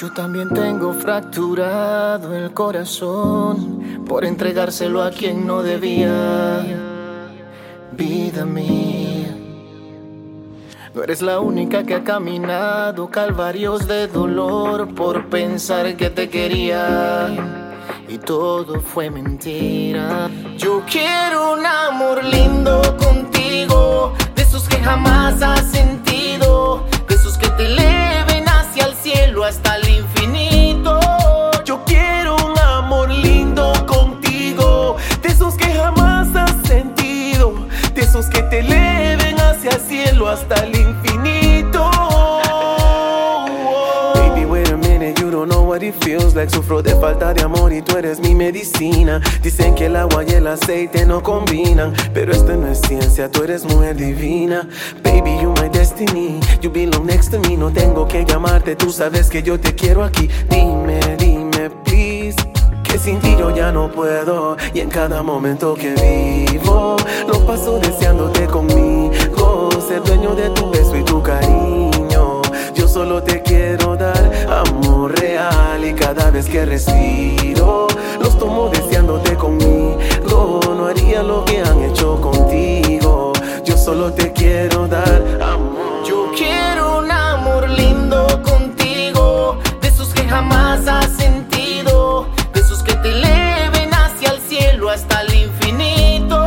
Yo también tengo fracturado el corazón por entregárselo a quien no debía. Vida mía. No eres la única que ha caminado calvarios de dolor por pensar que te quería. Y todo fue mentira. Yo quiero un amor lindo contigo, de que jamás has sentido, de que te eleven hacia el cielo hasta el it feels like. Sufro de falta de amor y tú eres mi medicina. Dicen que el agua y el aceite no combinan, pero esto no es ciencia, tú eres mujer divina. Baby, you my destiny, you belong next to me. No tengo que llamarte, tú sabes que yo te quiero aquí. Dime, dime, please. Que sin ti yo ya no puedo Y en cada momento que vivo Lo paso deseándote conmigo Que respiro Los tomo deseándote conmigo. No haría lo que han hecho contigo. Yo solo te quiero dar amor. Yo quiero un amor lindo contigo, de esos que jamás has sentido, de esos que te eleven hacia el cielo hasta el infinito.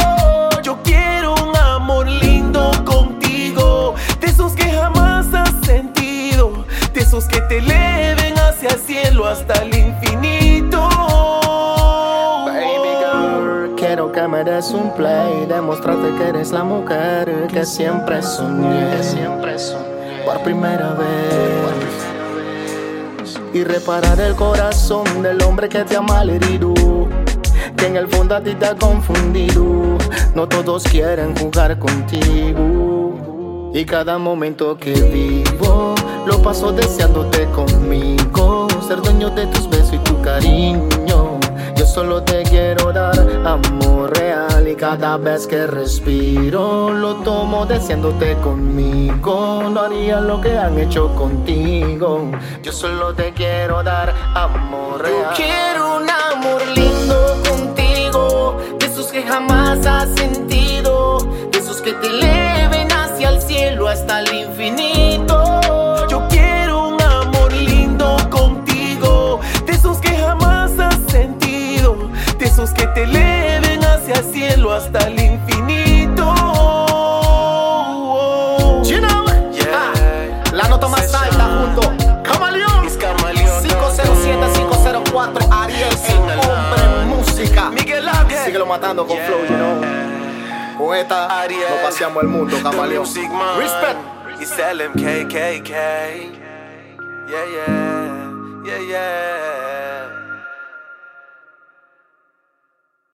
Yo quiero un amor lindo contigo, de esos que jamás has sentido, de esos que te eleven hasta el infinito. Baby girl, quiero que me des un play, demostrarte que eres la mujer que siempre soñé, siempre soñé por primera vez. Y reparar el corazón del hombre que te ha malherido, que en el fondo a ti te ha confundido. No todos quieren jugar contigo. Y cada momento que vivo, lo paso deseándote conmigo. Cada vez que respiro lo tomo deseándote conmigo. No haría lo que han hecho contigo. Yo solo te quiero dar amor. Yo quiero un amor lindo contigo, de esos que jamás has sentido, de esos que te eleven hacia el cielo hasta el infinito. Matando con Yeah. flow, you know. Con esta Ariel. nos paseamos el mundo, Camaleón. Respect. It's LMKKK. Yeah, yeah. Yeah, yeah.